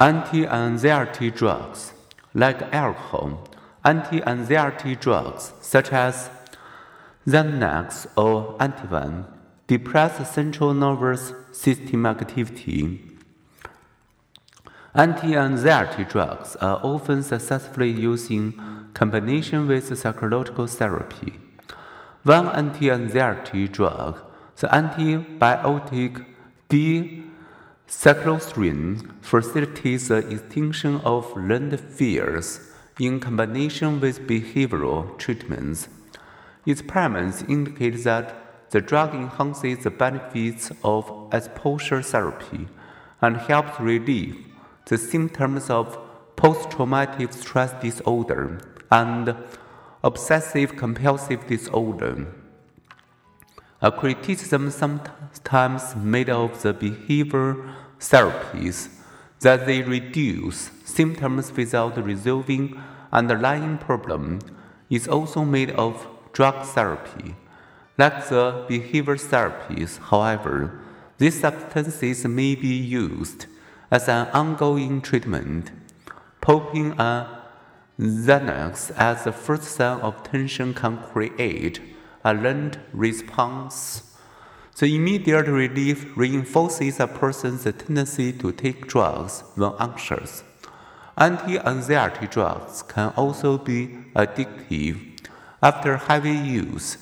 Anti-anxiety drugs, like alcohol, anti-anxiety drugs such as Xanax or Ativan depress central nervous system activity. Anti-anxiety drugs are often successfully used in combination with psychological therapy. One anti-anxiety drug, the antibiotic D-cycloserine, facilitates the extinction of learned fears in combination with behavioral treatments. Experiments indicate that the drug enhances the benefits of exposure therapy and helps relieve the symptoms of post-traumatic stress disorder and obsessive compulsive disorder. A criticism sometimes made of the behavior therapies that they reduce symptoms without resolving underlying problem is also made of drug therapy. Like the behavior therapies, however, these substances may be used as an ongoing treatment. Popping a Xanax as the first sign of tension can create a learned response. The immediate relief reinforces a person's tendency to take drugs when anxious. Anti anxiety drugs can also be addictive. After heavy use,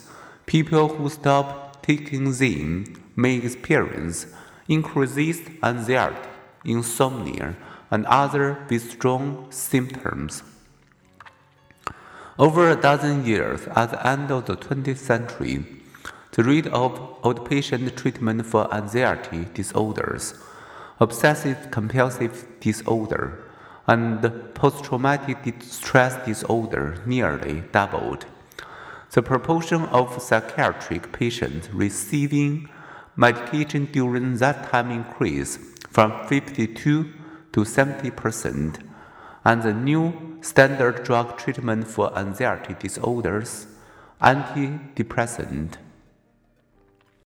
people who stop taking them may experience increased anxiety, insomnia, and other withdrawal symptoms. Over a dozen years, at the end of the 20th century, the rate of outpatient treatment for anxiety disorders, obsessive compulsive disorder, and post traumatic stress disorder nearly doubled. The proportion of psychiatric patients receiving medication during that time increased from 52 to 70 percent, and the new standard drug treatment for anxiety disorders, antidepressant,